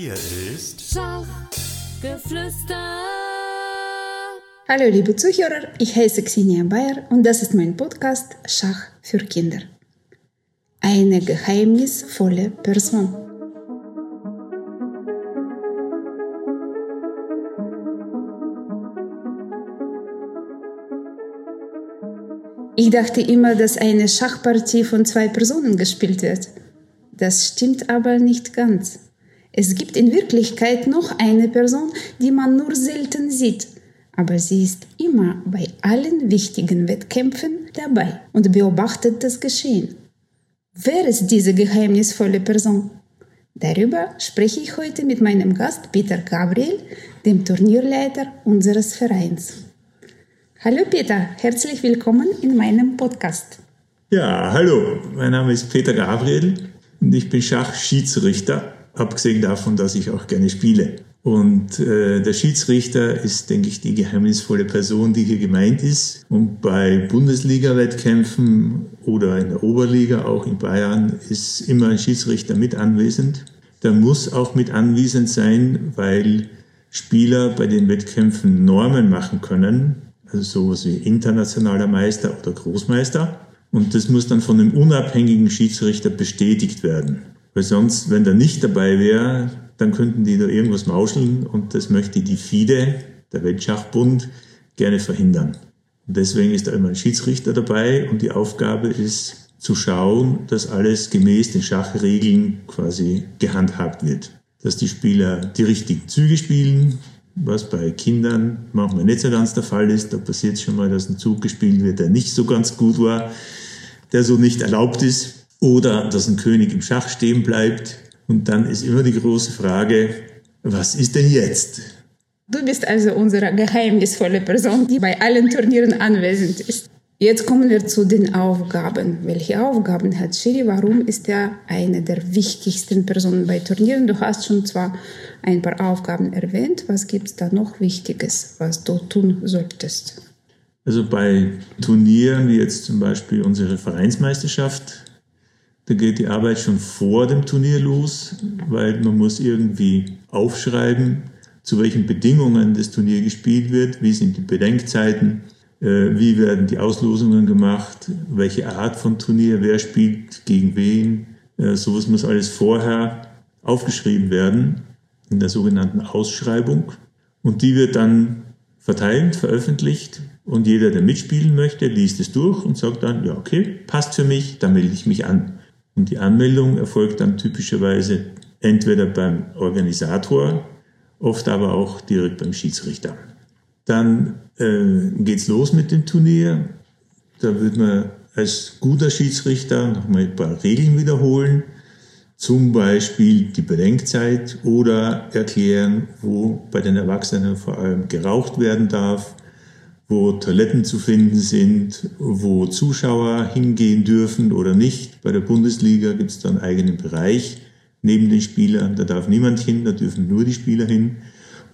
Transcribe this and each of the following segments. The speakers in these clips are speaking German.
Hier ist Schachgeflüster. Hallo liebe Zuhörer, ich heiße Xenia Bayer und das ist mein Podcast Schach für Kinder. Eine geheimnisvolle Person. Ich dachte immer, dass eine Schachpartie von zwei Personen gespielt wird. Das stimmt aber nicht ganz. Es gibt in Wirklichkeit noch eine Person, die man nur selten sieht, aber sie ist immer bei allen wichtigen Wettkämpfen dabei und beobachtet das Geschehen. Wer ist diese geheimnisvolle Person? Darüber spreche ich heute mit meinem Gast Peter Gabriel, dem Turnierleiter unseres Vereins. Hallo Peter, herzlich willkommen in meinem Podcast. Ja, hallo, mein Name ist Peter Gabriel und ich bin Schachschiedsrichter, abgesehen davon, dass ich auch gerne spiele. Und äh, der Schiedsrichter ist, denke ich, die geheimnisvolle Person, die hier gemeint ist. Und bei Bundesliga-Wettkämpfen oder in der Oberliga, auch in Bayern, ist immer ein Schiedsrichter mit anwesend. Der muss auch mit anwesend sein, weil Spieler bei den Wettkämpfen Normen machen können, also sowas wie internationaler Meister oder Großmeister. Und das muss dann von einem unabhängigen Schiedsrichter bestätigt werden. Weil sonst, wenn der nicht dabei wäre, dann könnten die da irgendwas mauscheln und das möchte die FIDE, der Weltschachbund, gerne verhindern. Und deswegen ist da immer ein Schiedsrichter dabei und die Aufgabe ist zu schauen, dass alles gemäß den Schachregeln quasi gehandhabt wird. Dass die Spieler die richtigen Züge spielen, was bei Kindern manchmal nicht so ganz der Fall ist. Da passiert schon mal, dass ein Zug gespielt wird, der nicht so ganz gut war, der so nicht erlaubt ist. Oder dass ein König im Schach stehen bleibt. Und dann ist immer die große Frage, was ist denn jetzt? Du bist also unsere geheimnisvolle Person, die bei allen Turnieren anwesend ist. Jetzt kommen wir zu den Aufgaben. Welche Aufgaben hat Shiri? Warum ist er eine der wichtigsten Personen bei Turnieren? Du hast schon zwar ein paar Aufgaben erwähnt. Was gibt es da noch Wichtiges, was du tun solltest? Also bei Turnieren wie jetzt zum Beispiel unsere Vereinsmeisterschaft, da geht die Arbeit schon vor dem Turnier los, weil man muss irgendwie aufschreiben, zu welchen Bedingungen das Turnier gespielt wird, wie sind die Bedenkzeiten, äh, wie werden die Auslosungen gemacht, welche Art von Turnier, wer spielt gegen wen. Äh, sowas muss alles vorher aufgeschrieben werden in der sogenannten Ausschreibung. Und die wird dann verteilt, veröffentlicht und jeder, der mitspielen möchte, liest es durch und sagt dann, ja, okay, passt für mich, da melde ich mich an. Und die Anmeldung erfolgt dann typischerweise entweder beim Organisator, oft aber auch direkt beim Schiedsrichter. Dann äh, geht's los mit dem Turnier. Da wird man als guter Schiedsrichter nochmal ein paar Regeln wiederholen. Zum Beispiel die Bedenkzeit oder erklären, wo bei den Erwachsenen vor allem geraucht werden darf, wo Toiletten zu finden sind, wo Zuschauer hingehen dürfen oder nicht. Bei der Bundesliga gibt es da einen eigenen Bereich neben den Spielern. Da darf niemand hin, da dürfen nur die Spieler hin.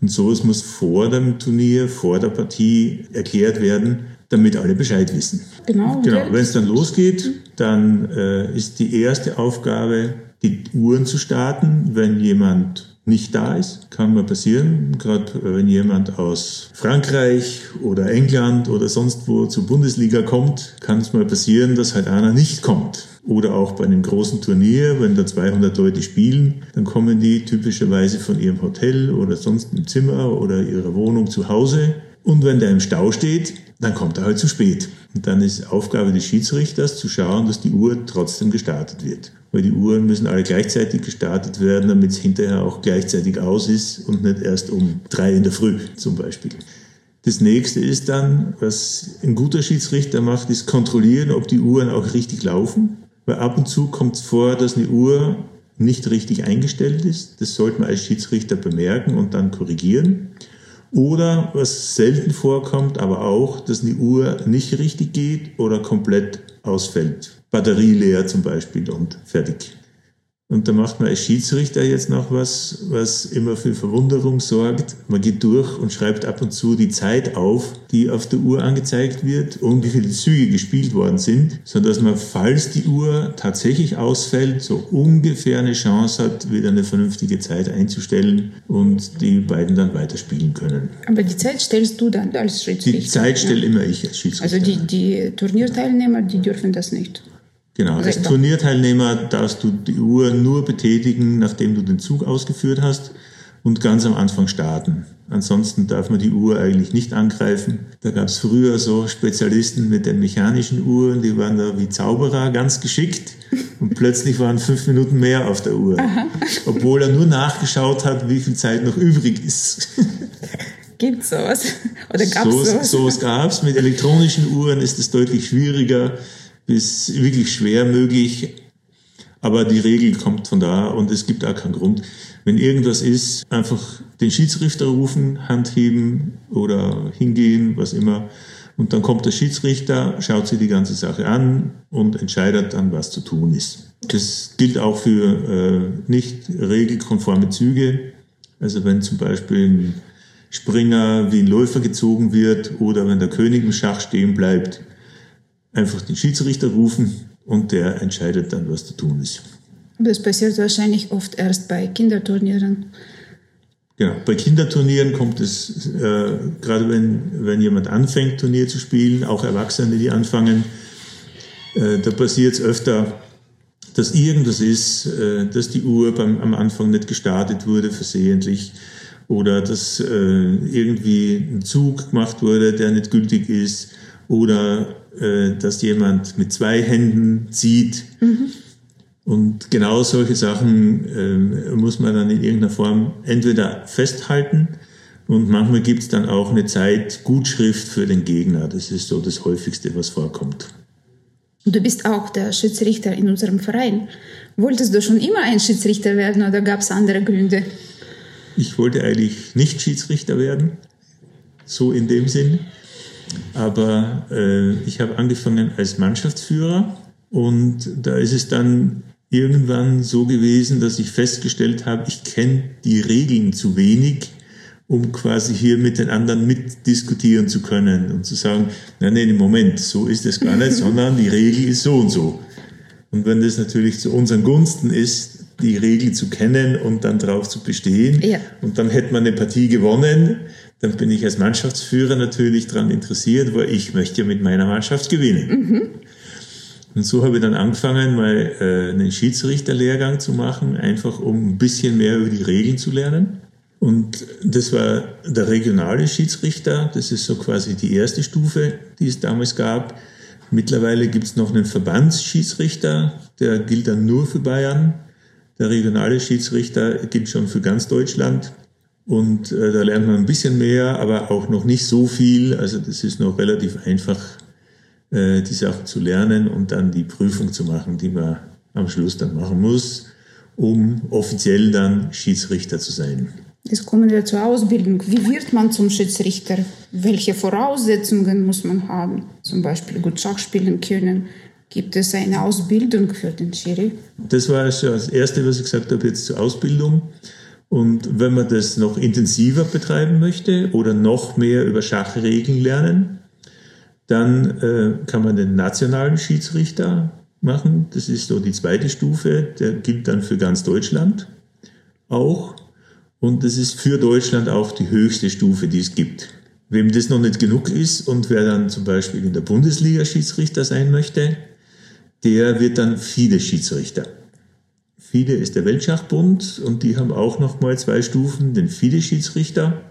Und sowas muss vor dem Turnier, vor der Partie erklärt werden, damit alle Bescheid wissen. Genau. genau. Wenn es dann losgeht, dann äh, ist die erste Aufgabe, die Uhren zu starten, wenn jemand nicht da ist. Kann mal passieren, gerade äh, wenn jemand aus Frankreich oder England oder sonst wo zur Bundesliga kommt, kann es mal passieren, dass halt einer nicht kommt. Oder auch bei einem großen Turnier, wenn da 200 Leute spielen, dann kommen die typischerweise von ihrem Hotel oder sonst im Zimmer oder ihrer Wohnung zu Hause. Und wenn der im Stau steht, dann kommt er halt zu spät. Und dann ist Aufgabe des Schiedsrichters zu schauen, dass die Uhr trotzdem gestartet wird. Weil die Uhren müssen alle gleichzeitig gestartet werden, damit es hinterher auch gleichzeitig aus ist und nicht erst um drei in der Früh zum Beispiel. Das nächste ist dann, was ein guter Schiedsrichter macht, ist kontrollieren, ob die Uhren auch richtig laufen. Weil ab und zu kommt es vor, dass eine Uhr nicht richtig eingestellt ist. Das sollte man als Schiedsrichter bemerken und dann korrigieren. Oder was selten vorkommt, aber auch, dass eine Uhr nicht richtig geht oder komplett ausfällt. Batterie leer zum Beispiel und fertig. Und da macht man als Schiedsrichter jetzt noch was, was immer für Verwunderung sorgt. Man geht durch und schreibt ab und zu die Zeit auf, die auf der Uhr angezeigt wird und wie viele Züge gespielt worden sind, sodass man, falls die Uhr tatsächlich ausfällt, so ungefähr eine Chance hat, wieder eine vernünftige Zeit einzustellen und die beiden dann weiterspielen können. Aber die Zeit stellst du dann als Schiedsrichter? Die Zeit stelle immer ich als Schiedsrichter. Also die, die Turnierteilnehmer, die dürfen das nicht? Genau, als Turnierteilnehmer darfst du die Uhr nur betätigen, nachdem du den Zug ausgeführt hast und ganz am Anfang starten. Ansonsten darf man die Uhr eigentlich nicht angreifen. Da gab es früher so Spezialisten mit den mechanischen Uhren, die waren da wie Zauberer ganz geschickt und plötzlich waren fünf Minuten mehr auf der Uhr, Aha. obwohl er nur nachgeschaut hat, wie viel Zeit noch übrig ist. Gibt sowas? Oder gab es so, sowas? Sowas gab es. Mit elektronischen Uhren ist es deutlich schwieriger bis wirklich schwer möglich. Aber die Regel kommt von da und es gibt auch keinen Grund. Wenn irgendwas ist, einfach den Schiedsrichter rufen, Hand heben oder hingehen, was immer. Und dann kommt der Schiedsrichter, schaut sich die ganze Sache an und entscheidet dann, was zu tun ist. Das gilt auch für äh, nicht regelkonforme Züge. Also wenn zum Beispiel ein Springer wie ein Läufer gezogen wird oder wenn der König im Schach stehen bleibt, einfach den Schiedsrichter rufen und der entscheidet dann, was zu tun ist. Das passiert wahrscheinlich oft erst bei Kinderturnieren. Genau, bei Kinderturnieren kommt es, äh, gerade wenn, wenn jemand anfängt, Turnier zu spielen, auch Erwachsene, die anfangen, äh, da passiert es öfter, dass irgendwas ist, äh, dass die Uhr beim, am Anfang nicht gestartet wurde, versehentlich, oder dass äh, irgendwie ein Zug gemacht wurde, der nicht gültig ist, oder äh, dass jemand mit zwei Händen zieht. Mhm. Und genau solche Sachen äh, muss man dann in irgendeiner Form entweder festhalten und manchmal gibt es dann auch eine Zeitgutschrift für den Gegner. Das ist so das häufigste, was vorkommt. Du bist auch der Schiedsrichter in unserem Verein. Wolltest du schon immer ein Schiedsrichter werden oder gab es andere Gründe? Ich wollte eigentlich nicht Schiedsrichter werden, so in dem Sinn. Aber äh, ich habe angefangen als Mannschaftsführer und da ist es dann irgendwann so gewesen, dass ich festgestellt habe, ich kenne die Regeln zu wenig, um quasi hier mit den anderen mitdiskutieren zu können und zu sagen, nein, nein, im Moment, so ist es gar nicht, sondern die Regel ist so und so. Und wenn das natürlich zu unseren Gunsten ist, die Regel zu kennen und dann drauf zu bestehen, ja. und dann hätte man eine Partie gewonnen, dann bin ich als Mannschaftsführer natürlich daran interessiert, weil ich möchte ja mit meiner Mannschaft gewinnen. Mhm. Und so habe ich dann angefangen, mal äh, einen Schiedsrichterlehrgang zu machen, einfach um ein bisschen mehr über die Regeln zu lernen. Und das war der regionale Schiedsrichter, das ist so quasi die erste Stufe, die es damals gab. Mittlerweile gibt es noch einen Verbandsschiedsrichter, der gilt dann nur für Bayern. Der regionale Schiedsrichter gilt schon für ganz Deutschland. Und äh, da lernt man ein bisschen mehr, aber auch noch nicht so viel. Also das ist noch relativ einfach, äh, die Sache zu lernen und dann die Prüfung zu machen, die man am Schluss dann machen muss, um offiziell dann Schiedsrichter zu sein. Jetzt kommen wir zur Ausbildung. Wie wird man zum Schiedsrichter? Welche Voraussetzungen muss man haben? Zum Beispiel gut Schach spielen können. Gibt es eine Ausbildung für den Schiri? Das war schon das Erste, was ich gesagt habe, jetzt zur Ausbildung. Und wenn man das noch intensiver betreiben möchte oder noch mehr über Schachregeln lernen, dann äh, kann man den nationalen Schiedsrichter machen. Das ist so die zweite Stufe. Der gilt dann für ganz Deutschland auch. Und das ist für Deutschland auch die höchste Stufe, die es gibt. Wem das noch nicht genug ist und wer dann zum Beispiel in der Bundesliga Schiedsrichter sein möchte, der wird dann FIDE-Schiedsrichter. FIDE ist der Weltschachbund und die haben auch noch mal zwei Stufen, den FIDE-Schiedsrichter.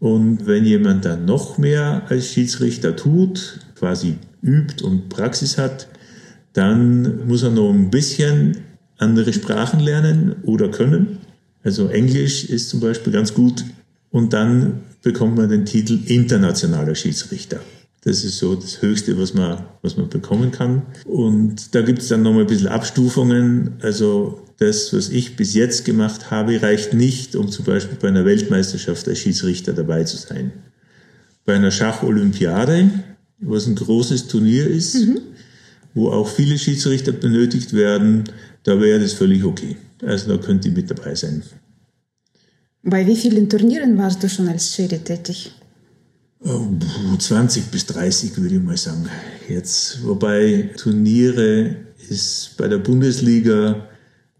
Und wenn jemand dann noch mehr als Schiedsrichter tut, quasi übt und Praxis hat, dann muss er noch ein bisschen andere Sprachen lernen oder können. Also Englisch ist zum Beispiel ganz gut. Und dann bekommt man den Titel internationaler Schiedsrichter. Das ist so das Höchste, was man, was man bekommen kann. Und da gibt es dann nochmal ein bisschen Abstufungen. Also das, was ich bis jetzt gemacht habe, reicht nicht, um zum Beispiel bei einer Weltmeisterschaft als Schiedsrichter dabei zu sein. Bei einer Schacholympiade, was ein großes Turnier ist, mhm. wo auch viele Schiedsrichter benötigt werden, da wäre das völlig okay. Also da könnte ich mit dabei sein. Bei wie vielen Turnieren warst du schon als Schiri tätig? 20 bis 30 würde ich mal sagen. Jetzt, wobei Turniere ist bei der Bundesliga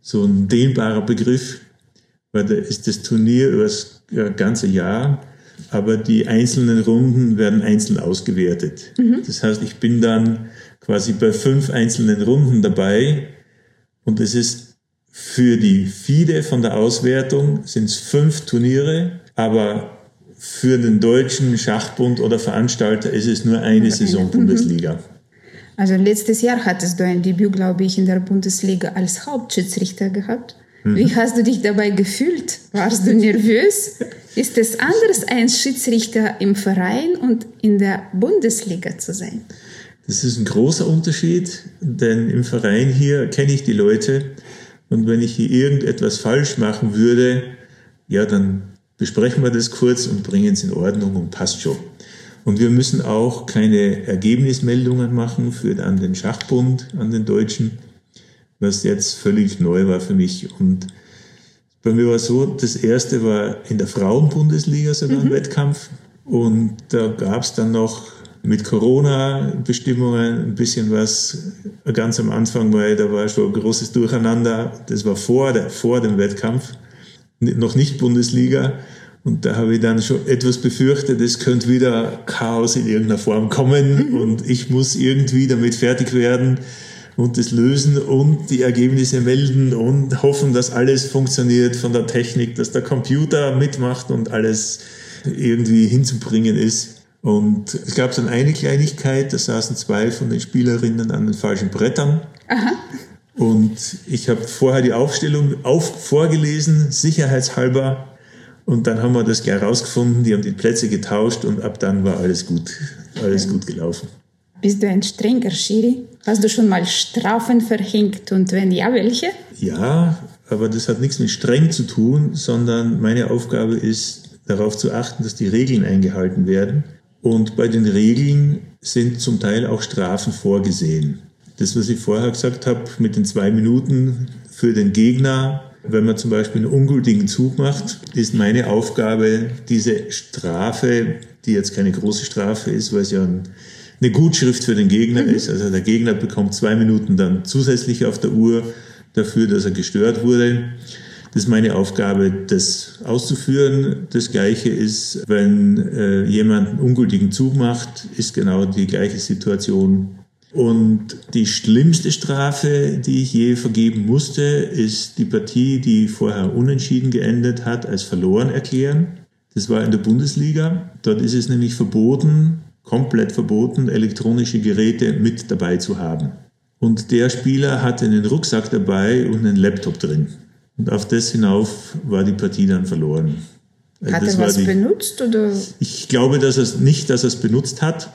so ein dehnbarer Begriff, weil da ist das Turnier über das ganze Jahr, aber die einzelnen Runden werden einzeln ausgewertet. Mhm. Das heißt, ich bin dann quasi bei fünf einzelnen Runden dabei und es ist für die FIDE von der Auswertung sind es fünf Turniere, aber für den deutschen Schachbund oder Veranstalter ist es nur eine Saison Bundesliga. Also letztes Jahr hattest du ein Debüt, glaube ich, in der Bundesliga als Hauptschiedsrichter gehabt. Mhm. Wie hast du dich dabei gefühlt? Warst du nervös? Ist es anders, ein Schiedsrichter im Verein und in der Bundesliga zu sein? Das ist ein großer Unterschied, denn im Verein hier kenne ich die Leute und wenn ich hier irgendetwas falsch machen würde, ja, dann besprechen wir das kurz und bringen es in Ordnung und passt schon. Und wir müssen auch keine Ergebnismeldungen machen für an den Schachbund, an den Deutschen, was jetzt völlig neu war für mich. Und bei mir war es so, das erste war in der Frauenbundesliga sogar ein mhm. Wettkampf. Und da gab es dann noch mit Corona-Bestimmungen ein bisschen was ganz am Anfang, weil da war schon ein großes Durcheinander. Das war vor, der, vor dem Wettkampf, noch nicht Bundesliga. Und da habe ich dann schon etwas befürchtet, es könnte wieder Chaos in irgendeiner Form kommen mhm. und ich muss irgendwie damit fertig werden und das lösen und die Ergebnisse melden und hoffen, dass alles funktioniert von der Technik, dass der Computer mitmacht und alles irgendwie hinzubringen ist. Und es gab dann eine Kleinigkeit, da saßen zwei von den Spielerinnen an den falschen Brettern. Aha. Und ich habe vorher die Aufstellung auf, vorgelesen, sicherheitshalber, und dann haben wir das gleich rausgefunden, die haben die Plätze getauscht und ab dann war alles gut, alles gut gelaufen. Bist du ein strenger Schiri? Hast du schon mal Strafen verhängt und wenn ja, welche? Ja, aber das hat nichts mit streng zu tun, sondern meine Aufgabe ist, darauf zu achten, dass die Regeln eingehalten werden. Und bei den Regeln sind zum Teil auch Strafen vorgesehen. Das, was ich vorher gesagt habe, mit den zwei Minuten für den Gegner wenn man zum Beispiel einen ungültigen Zug macht, ist meine Aufgabe, diese Strafe, die jetzt keine große Strafe ist, weil es ja eine Gutschrift für den Gegner mhm. ist, also der Gegner bekommt zwei Minuten dann zusätzlich auf der Uhr dafür, dass er gestört wurde. Das ist meine Aufgabe, das auszuführen. Das Gleiche ist, wenn äh, jemand einen ungültigen Zug macht, ist genau die gleiche Situation und die schlimmste Strafe, die ich je vergeben musste, ist die Partie, die vorher unentschieden geendet hat, als verloren erklären. Das war in der Bundesliga. Dort ist es nämlich verboten, komplett verboten, elektronische Geräte mit dabei zu haben. Und der Spieler hatte einen Rucksack dabei und einen Laptop drin. Und auf das hinauf war die Partie dann verloren. Hat das er was die, benutzt? Oder? Ich glaube dass er nicht, dass er es benutzt hat.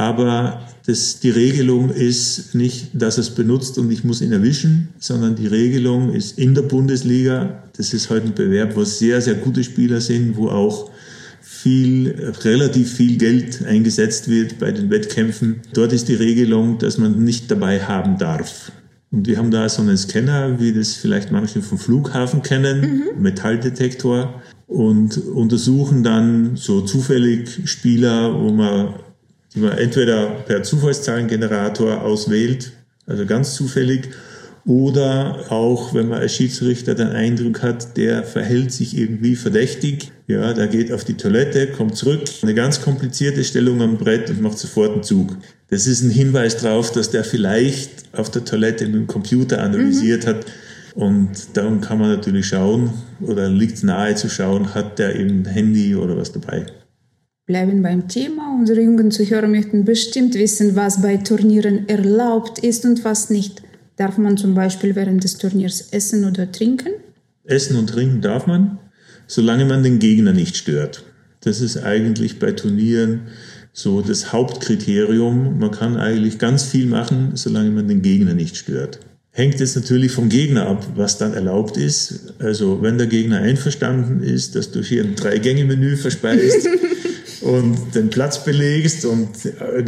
Aber das, die Regelung ist nicht, dass es benutzt und ich muss ihn erwischen, sondern die Regelung ist in der Bundesliga. Das ist heute ein Bewerb, wo sehr, sehr gute Spieler sind, wo auch viel, relativ viel Geld eingesetzt wird bei den Wettkämpfen. Dort ist die Regelung, dass man nicht dabei haben darf. Und wir haben da so einen Scanner, wie das vielleicht manche vom Flughafen kennen, mhm. Metalldetektor, und untersuchen dann so zufällig Spieler, wo man die man entweder per Zufallszahlengenerator auswählt, also ganz zufällig, oder auch, wenn man als Schiedsrichter den Eindruck hat, der verhält sich irgendwie verdächtig, ja, der geht auf die Toilette, kommt zurück, eine ganz komplizierte Stellung am Brett und macht sofort einen Zug. Das ist ein Hinweis darauf, dass der vielleicht auf der Toilette mit dem Computer analysiert mhm. hat. Und darum kann man natürlich schauen, oder liegt es nahe zu schauen, hat der eben ein Handy oder was dabei bleiben beim Thema. Unsere jungen Zuhörer möchten bestimmt wissen, was bei Turnieren erlaubt ist und was nicht. Darf man zum Beispiel während des Turniers essen oder trinken? Essen und trinken darf man, solange man den Gegner nicht stört. Das ist eigentlich bei Turnieren so das Hauptkriterium. Man kann eigentlich ganz viel machen, solange man den Gegner nicht stört. Hängt jetzt natürlich vom Gegner ab, was dann erlaubt ist. Also wenn der Gegner einverstanden ist, dass du hier ein Drei-Gänge-Menü verspeist, und den Platz belegst und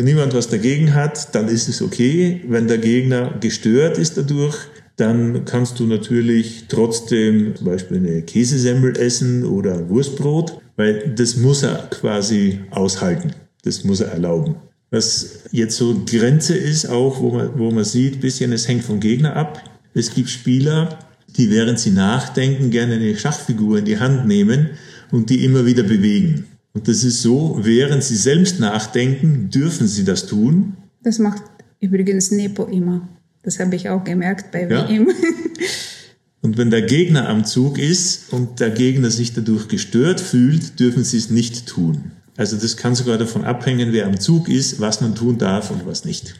niemand was dagegen hat, dann ist es okay. Wenn der Gegner gestört ist dadurch, dann kannst du natürlich trotzdem zum Beispiel eine Käsesemmel essen oder Wurstbrot, weil das muss er quasi aushalten. Das muss er erlauben. Was jetzt so Grenze ist, auch wo man, wo man sieht, bisschen, es hängt vom Gegner ab. Es gibt Spieler, die während sie nachdenken gerne eine Schachfigur in die Hand nehmen und die immer wieder bewegen. Und das ist so, während sie selbst nachdenken, dürfen sie das tun. Das macht übrigens Nepo immer. Das habe ich auch gemerkt bei ja. WM. Und wenn der Gegner am Zug ist und der Gegner sich dadurch gestört fühlt, dürfen sie es nicht tun. Also das kann sogar davon abhängen, wer am Zug ist, was man tun darf und was nicht.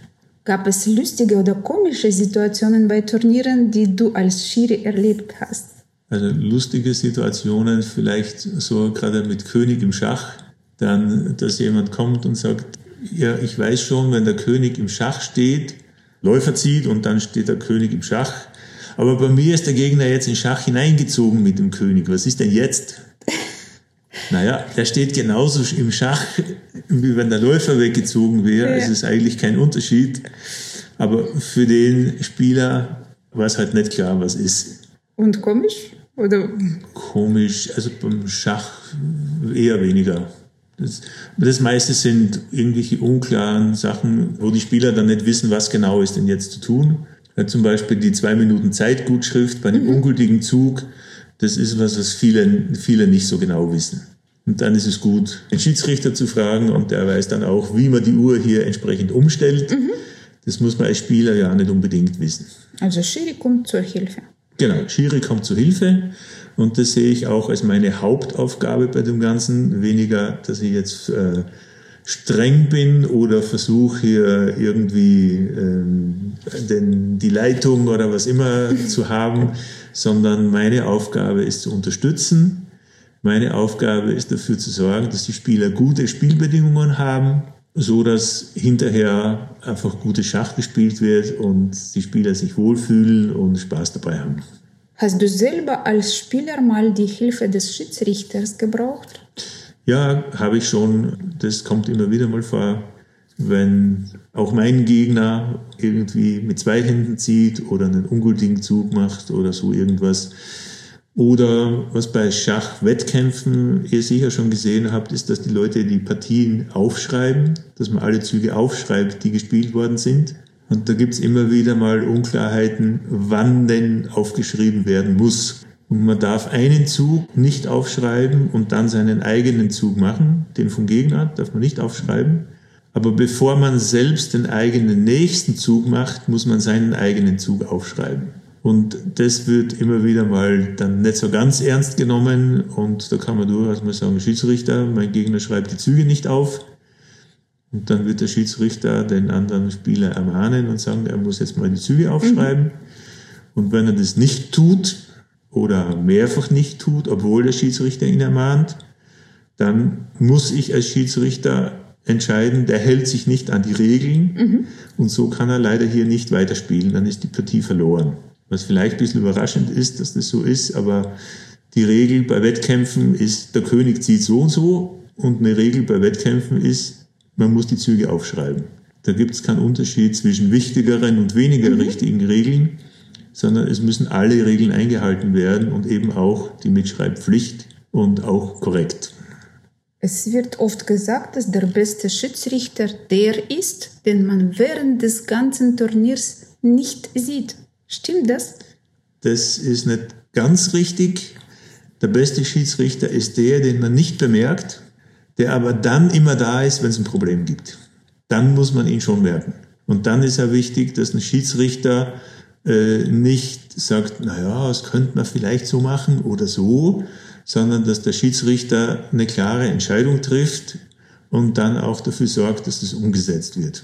Gab es lustige oder komische Situationen bei Turnieren, die du als Schiri erlebt hast? Also lustige Situationen, vielleicht so gerade mit König im Schach, dann, dass jemand kommt und sagt, ja, ich weiß schon, wenn der König im Schach steht, Läufer zieht und dann steht der König im Schach. Aber bei mir ist der Gegner jetzt in Schach hineingezogen mit dem König. Was ist denn jetzt? Naja, der steht genauso im Schach, wie wenn der Läufer weggezogen wäre. Ja. Es ist eigentlich kein Unterschied. Aber für den Spieler war es halt nicht klar, was ist. Und komisch? Oder? Komisch, also beim Schach eher weniger. Das, das meiste sind irgendwelche unklaren Sachen, wo die Spieler dann nicht wissen, was genau ist denn jetzt zu tun. Ja, zum Beispiel die zwei Minuten Zeitgutschrift bei einem mhm. ungültigen Zug. Das ist was, was viele, viele nicht so genau wissen. Und dann ist es gut, den Schiedsrichter zu fragen und der weiß dann auch, wie man die Uhr hier entsprechend umstellt. Mhm. Das muss man als Spieler ja nicht unbedingt wissen. Also Schiri kommt zur Hilfe. Genau, Schiri kommt zur Hilfe. Und das sehe ich auch als meine Hauptaufgabe bei dem Ganzen. Weniger, dass ich jetzt äh, streng bin oder versuche hier irgendwie ähm, den, die Leitung oder was immer zu haben, sondern meine Aufgabe ist zu unterstützen. Meine Aufgabe ist dafür zu sorgen, dass die Spieler gute Spielbedingungen haben, so dass hinterher einfach gutes Schach gespielt wird und die Spieler sich wohlfühlen und Spaß dabei haben. Hast du selber als Spieler mal die Hilfe des Schiedsrichters gebraucht? Ja, habe ich schon. Das kommt immer wieder mal vor, wenn auch mein Gegner irgendwie mit zwei Händen zieht oder einen ungültigen Zug macht oder so irgendwas. Oder was bei Schachwettkämpfen ihr sicher schon gesehen habt, ist, dass die Leute die Partien aufschreiben, dass man alle Züge aufschreibt, die gespielt worden sind. Und da gibt's immer wieder mal Unklarheiten, wann denn aufgeschrieben werden muss. Und man darf einen Zug nicht aufschreiben und dann seinen eigenen Zug machen. Den vom Gegner darf man nicht aufschreiben. Aber bevor man selbst den eigenen nächsten Zug macht, muss man seinen eigenen Zug aufschreiben. Und das wird immer wieder mal dann nicht so ganz ernst genommen. Und da kann man durchaus mal sagen, Schiedsrichter, mein Gegner schreibt die Züge nicht auf. Und dann wird der Schiedsrichter den anderen Spieler ermahnen und sagen, er muss jetzt mal die Züge aufschreiben. Mhm. Und wenn er das nicht tut oder mehrfach nicht tut, obwohl der Schiedsrichter ihn ermahnt, dann muss ich als Schiedsrichter entscheiden, der hält sich nicht an die Regeln mhm. und so kann er leider hier nicht weiterspielen, dann ist die Partie verloren. Was vielleicht ein bisschen überraschend ist, dass das so ist, aber die Regel bei Wettkämpfen ist, der König zieht so und so und eine Regel bei Wettkämpfen ist, man muss die Züge aufschreiben. Da gibt es keinen Unterschied zwischen wichtigeren und weniger mhm. richtigen Regeln, sondern es müssen alle Regeln eingehalten werden und eben auch die Mitschreibpflicht und auch korrekt. Es wird oft gesagt, dass der beste Schiedsrichter der ist, den man während des ganzen Turniers nicht sieht. Stimmt das? Das ist nicht ganz richtig. Der beste Schiedsrichter ist der, den man nicht bemerkt, der aber dann immer da ist, wenn es ein Problem gibt. Dann muss man ihn schon merken. Und dann ist ja wichtig, dass ein Schiedsrichter äh, nicht sagt, naja, das könnte man vielleicht so machen oder so, sondern dass der Schiedsrichter eine klare Entscheidung trifft und dann auch dafür sorgt, dass das umgesetzt wird.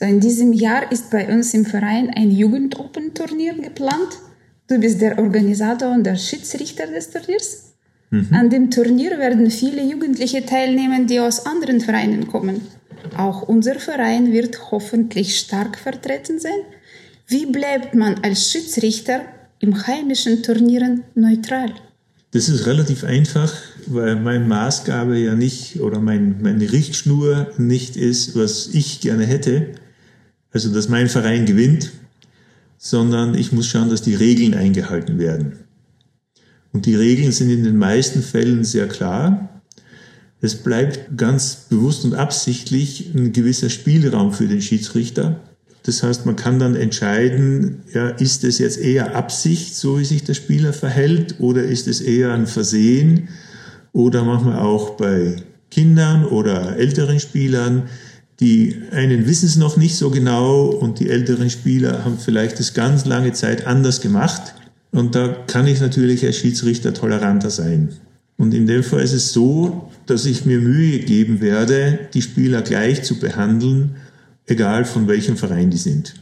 So in diesem Jahr ist bei uns im Verein ein Jugendopen-Turnier geplant. Du bist der Organisator und der Schiedsrichter des Turniers. Mhm. An dem Turnier werden viele Jugendliche teilnehmen, die aus anderen Vereinen kommen. Auch unser Verein wird hoffentlich stark vertreten sein. Wie bleibt man als Schiedsrichter im heimischen Turnieren neutral? Das ist relativ einfach, weil meine Maßgabe ja nicht oder mein, meine Richtschnur nicht ist, was ich gerne hätte. Also, dass mein Verein gewinnt, sondern ich muss schauen, dass die Regeln eingehalten werden. Und die Regeln sind in den meisten Fällen sehr klar. Es bleibt ganz bewusst und absichtlich ein gewisser Spielraum für den Schiedsrichter. Das heißt, man kann dann entscheiden, ja, ist es jetzt eher Absicht, so wie sich der Spieler verhält, oder ist es eher ein Versehen? Oder manchmal auch bei Kindern oder älteren Spielern, die einen wissen es noch nicht so genau und die älteren Spieler haben vielleicht das ganz lange Zeit anders gemacht. Und da kann ich natürlich als Schiedsrichter toleranter sein. Und in dem Fall ist es so, dass ich mir Mühe geben werde, die Spieler gleich zu behandeln, egal von welchem Verein die sind.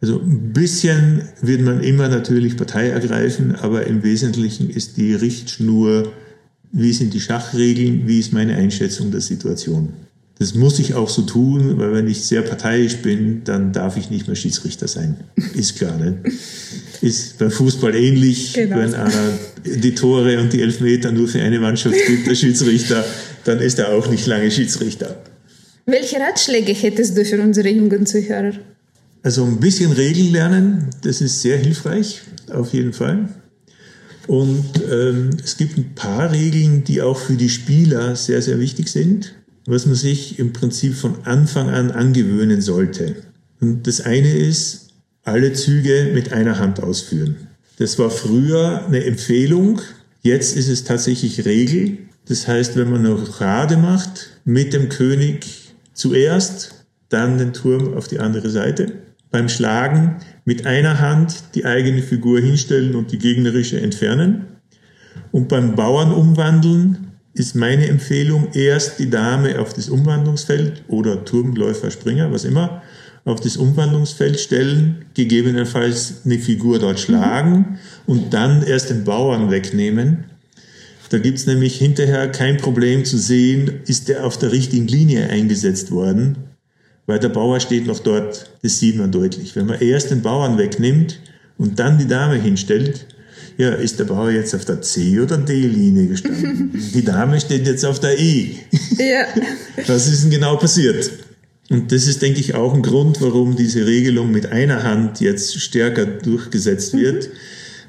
Also ein bisschen wird man immer natürlich Partei ergreifen, aber im Wesentlichen ist die Richtschnur, wie sind die Schachregeln, wie ist meine Einschätzung der Situation. Das muss ich auch so tun, weil wenn ich sehr parteiisch bin, dann darf ich nicht mehr Schiedsrichter sein. Ist klar, ne? Ist beim Fußball ähnlich, genau. wenn einer die Tore und die Elfmeter nur für eine Mannschaft gibt, der Schiedsrichter, dann ist er auch nicht lange Schiedsrichter. Welche Ratschläge hättest du für unsere jungen Zuhörer? Also ein bisschen Regeln lernen, das ist sehr hilfreich, auf jeden Fall. Und ähm, es gibt ein paar Regeln, die auch für die Spieler sehr, sehr wichtig sind was man sich im Prinzip von Anfang an angewöhnen sollte. Und das eine ist, alle Züge mit einer Hand ausführen. Das war früher eine Empfehlung, jetzt ist es tatsächlich Regel. Das heißt, wenn man eine Rochade macht, mit dem König zuerst, dann den Turm auf die andere Seite. Beim Schlagen mit einer Hand die eigene Figur hinstellen und die gegnerische entfernen. Und beim Bauern umwandeln ist meine Empfehlung, erst die Dame auf das Umwandlungsfeld oder Turmläufer, Springer, was immer, auf das Umwandlungsfeld stellen, gegebenenfalls eine Figur dort schlagen und dann erst den Bauern wegnehmen. Da gibt's nämlich hinterher kein Problem zu sehen, ist der auf der richtigen Linie eingesetzt worden, weil der Bauer steht noch dort, das sieht man deutlich. Wenn man erst den Bauern wegnimmt und dann die Dame hinstellt, ja, ist der Bauer jetzt auf der C- oder D-Linie gestanden? Die Dame steht jetzt auf der E. Ja. Was ist denn genau passiert? Und das ist, denke ich, auch ein Grund, warum diese Regelung mit einer Hand jetzt stärker durchgesetzt wird,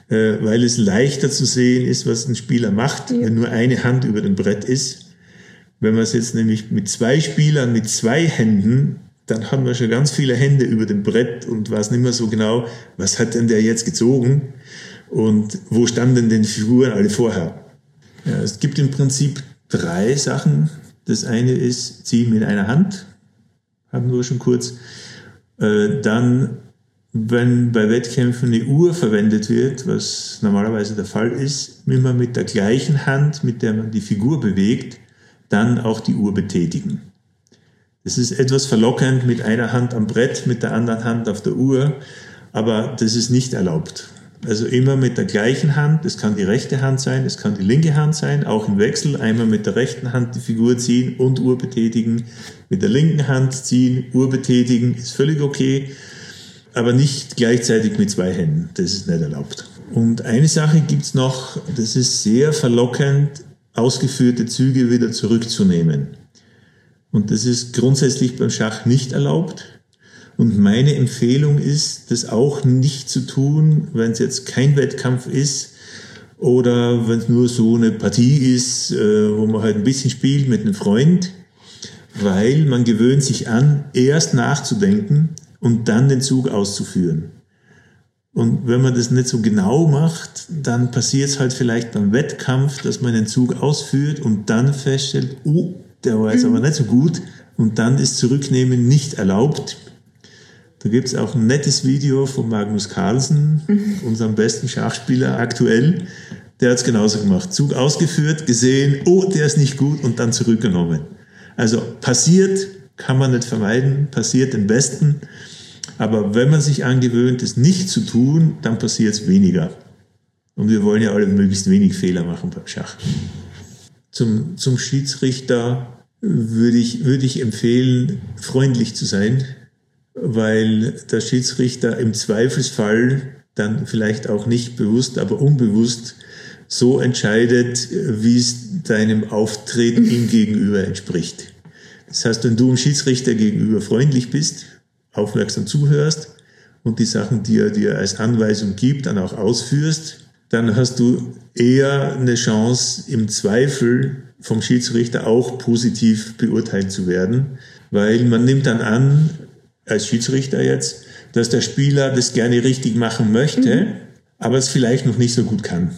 mhm. äh, weil es leichter zu sehen ist, was ein Spieler macht, ja. wenn nur eine Hand über dem Brett ist. Wenn man es jetzt nämlich mit zwei Spielern, mit zwei Händen, dann haben wir schon ganz viele Hände über dem Brett und weiß nicht mehr so genau, was hat denn der jetzt gezogen? Und wo standen denn die Figuren alle vorher? Ja, es gibt im Prinzip drei Sachen. Das eine ist ziehen mit einer Hand, haben wir schon kurz. Äh, dann, wenn bei Wettkämpfen eine Uhr verwendet wird, was normalerweise der Fall ist, immer mit der gleichen Hand, mit der man die Figur bewegt, dann auch die Uhr betätigen. Das ist etwas verlockend mit einer Hand am Brett, mit der anderen Hand auf der Uhr, aber das ist nicht erlaubt. Also immer mit der gleichen Hand, das kann die rechte Hand sein, das kann die linke Hand sein, auch im Wechsel, einmal mit der rechten Hand die Figur ziehen und Uhr betätigen, mit der linken Hand ziehen, Uhr betätigen, ist völlig okay, aber nicht gleichzeitig mit zwei Händen, das ist nicht erlaubt. Und eine Sache gibt's noch, das ist sehr verlockend, ausgeführte Züge wieder zurückzunehmen. Und das ist grundsätzlich beim Schach nicht erlaubt. Und meine Empfehlung ist, das auch nicht zu tun, wenn es jetzt kein Wettkampf ist oder wenn es nur so eine Partie ist, äh, wo man halt ein bisschen spielt mit einem Freund, weil man gewöhnt sich an, erst nachzudenken und dann den Zug auszuführen. Und wenn man das nicht so genau macht, dann passiert es halt vielleicht beim Wettkampf, dass man den Zug ausführt und dann feststellt, oh, der war jetzt aber nicht so gut und dann ist Zurücknehmen nicht erlaubt. Da gibt es auch ein nettes Video von Magnus Carlsen, mhm. unserem besten Schachspieler aktuell. Der hat es genauso gemacht. Zug ausgeführt, gesehen, oh, der ist nicht gut und dann zurückgenommen. Also passiert, kann man nicht vermeiden, passiert den Besten. Aber wenn man sich angewöhnt, es nicht zu tun, dann passiert es weniger. Und wir wollen ja alle möglichst wenig Fehler machen beim Schach. Zum, zum Schiedsrichter würde ich, würde ich empfehlen, freundlich zu sein, weil der Schiedsrichter im Zweifelsfall dann vielleicht auch nicht bewusst, aber unbewusst so entscheidet, wie es deinem Auftreten ihm gegenüber entspricht. Das heißt, wenn du dem Schiedsrichter gegenüber freundlich bist, aufmerksam zuhörst und die Sachen, die er dir als Anweisung gibt, dann auch ausführst, dann hast du eher eine Chance, im Zweifel vom Schiedsrichter auch positiv beurteilt zu werden, weil man nimmt dann an, als Schiedsrichter jetzt, dass der Spieler das gerne richtig machen möchte, mhm. aber es vielleicht noch nicht so gut kann.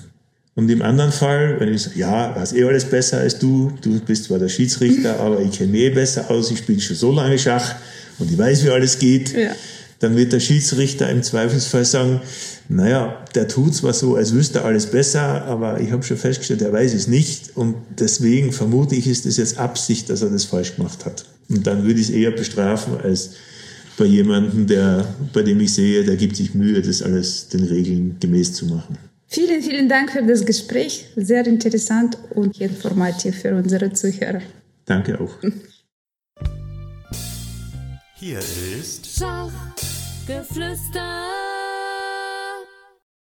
Und im anderen Fall, wenn ich sage, ja, weiß eh alles besser als du, du bist zwar der Schiedsrichter, aber ich kenne mich eh besser aus, ich spiele schon so lange Schach und ich weiß, wie alles geht, ja. dann wird der Schiedsrichter im Zweifelsfall sagen, naja, der tut zwar so, als wüsste er alles besser, aber ich habe schon festgestellt, er weiß es nicht und deswegen vermute ich, ist es jetzt Absicht, dass er das falsch gemacht hat. Und dann würde ich es eher bestrafen als bei jemandem, der, bei dem ich sehe, der gibt sich Mühe, das alles den Regeln gemäß zu machen. Vielen, vielen Dank für das Gespräch. Sehr interessant und informativ für unsere Zuhörer. Danke auch. Hier ist Schachgeflüster.